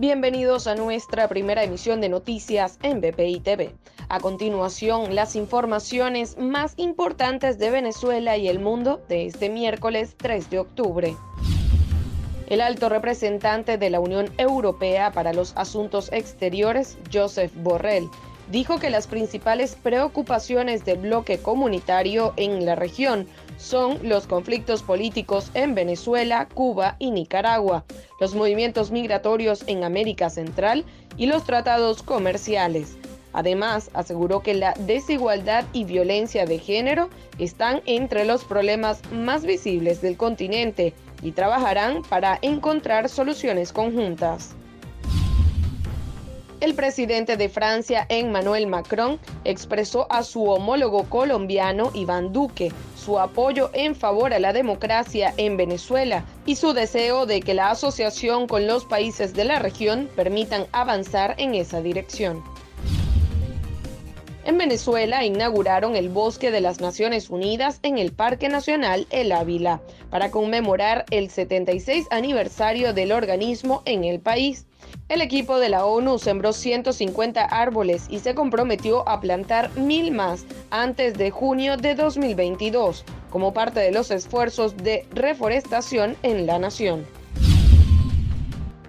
Bienvenidos a nuestra primera emisión de noticias en BPI TV. A continuación, las informaciones más importantes de Venezuela y el mundo de este miércoles 3 de octubre. El alto representante de la Unión Europea para los Asuntos Exteriores, Joseph Borrell, dijo que las principales preocupaciones del bloque comunitario en la región son los conflictos políticos en Venezuela, Cuba y Nicaragua, los movimientos migratorios en América Central y los tratados comerciales. Además, aseguró que la desigualdad y violencia de género están entre los problemas más visibles del continente y trabajarán para encontrar soluciones conjuntas. El presidente de Francia, Emmanuel Macron, expresó a su homólogo colombiano, Iván Duque, su apoyo en favor a la democracia en Venezuela y su deseo de que la asociación con los países de la región permitan avanzar en esa dirección. En Venezuela inauguraron el Bosque de las Naciones Unidas en el Parque Nacional El Ávila para conmemorar el 76 aniversario del organismo en el país. El equipo de la ONU sembró 150 árboles y se comprometió a plantar mil más antes de junio de 2022, como parte de los esfuerzos de reforestación en la nación.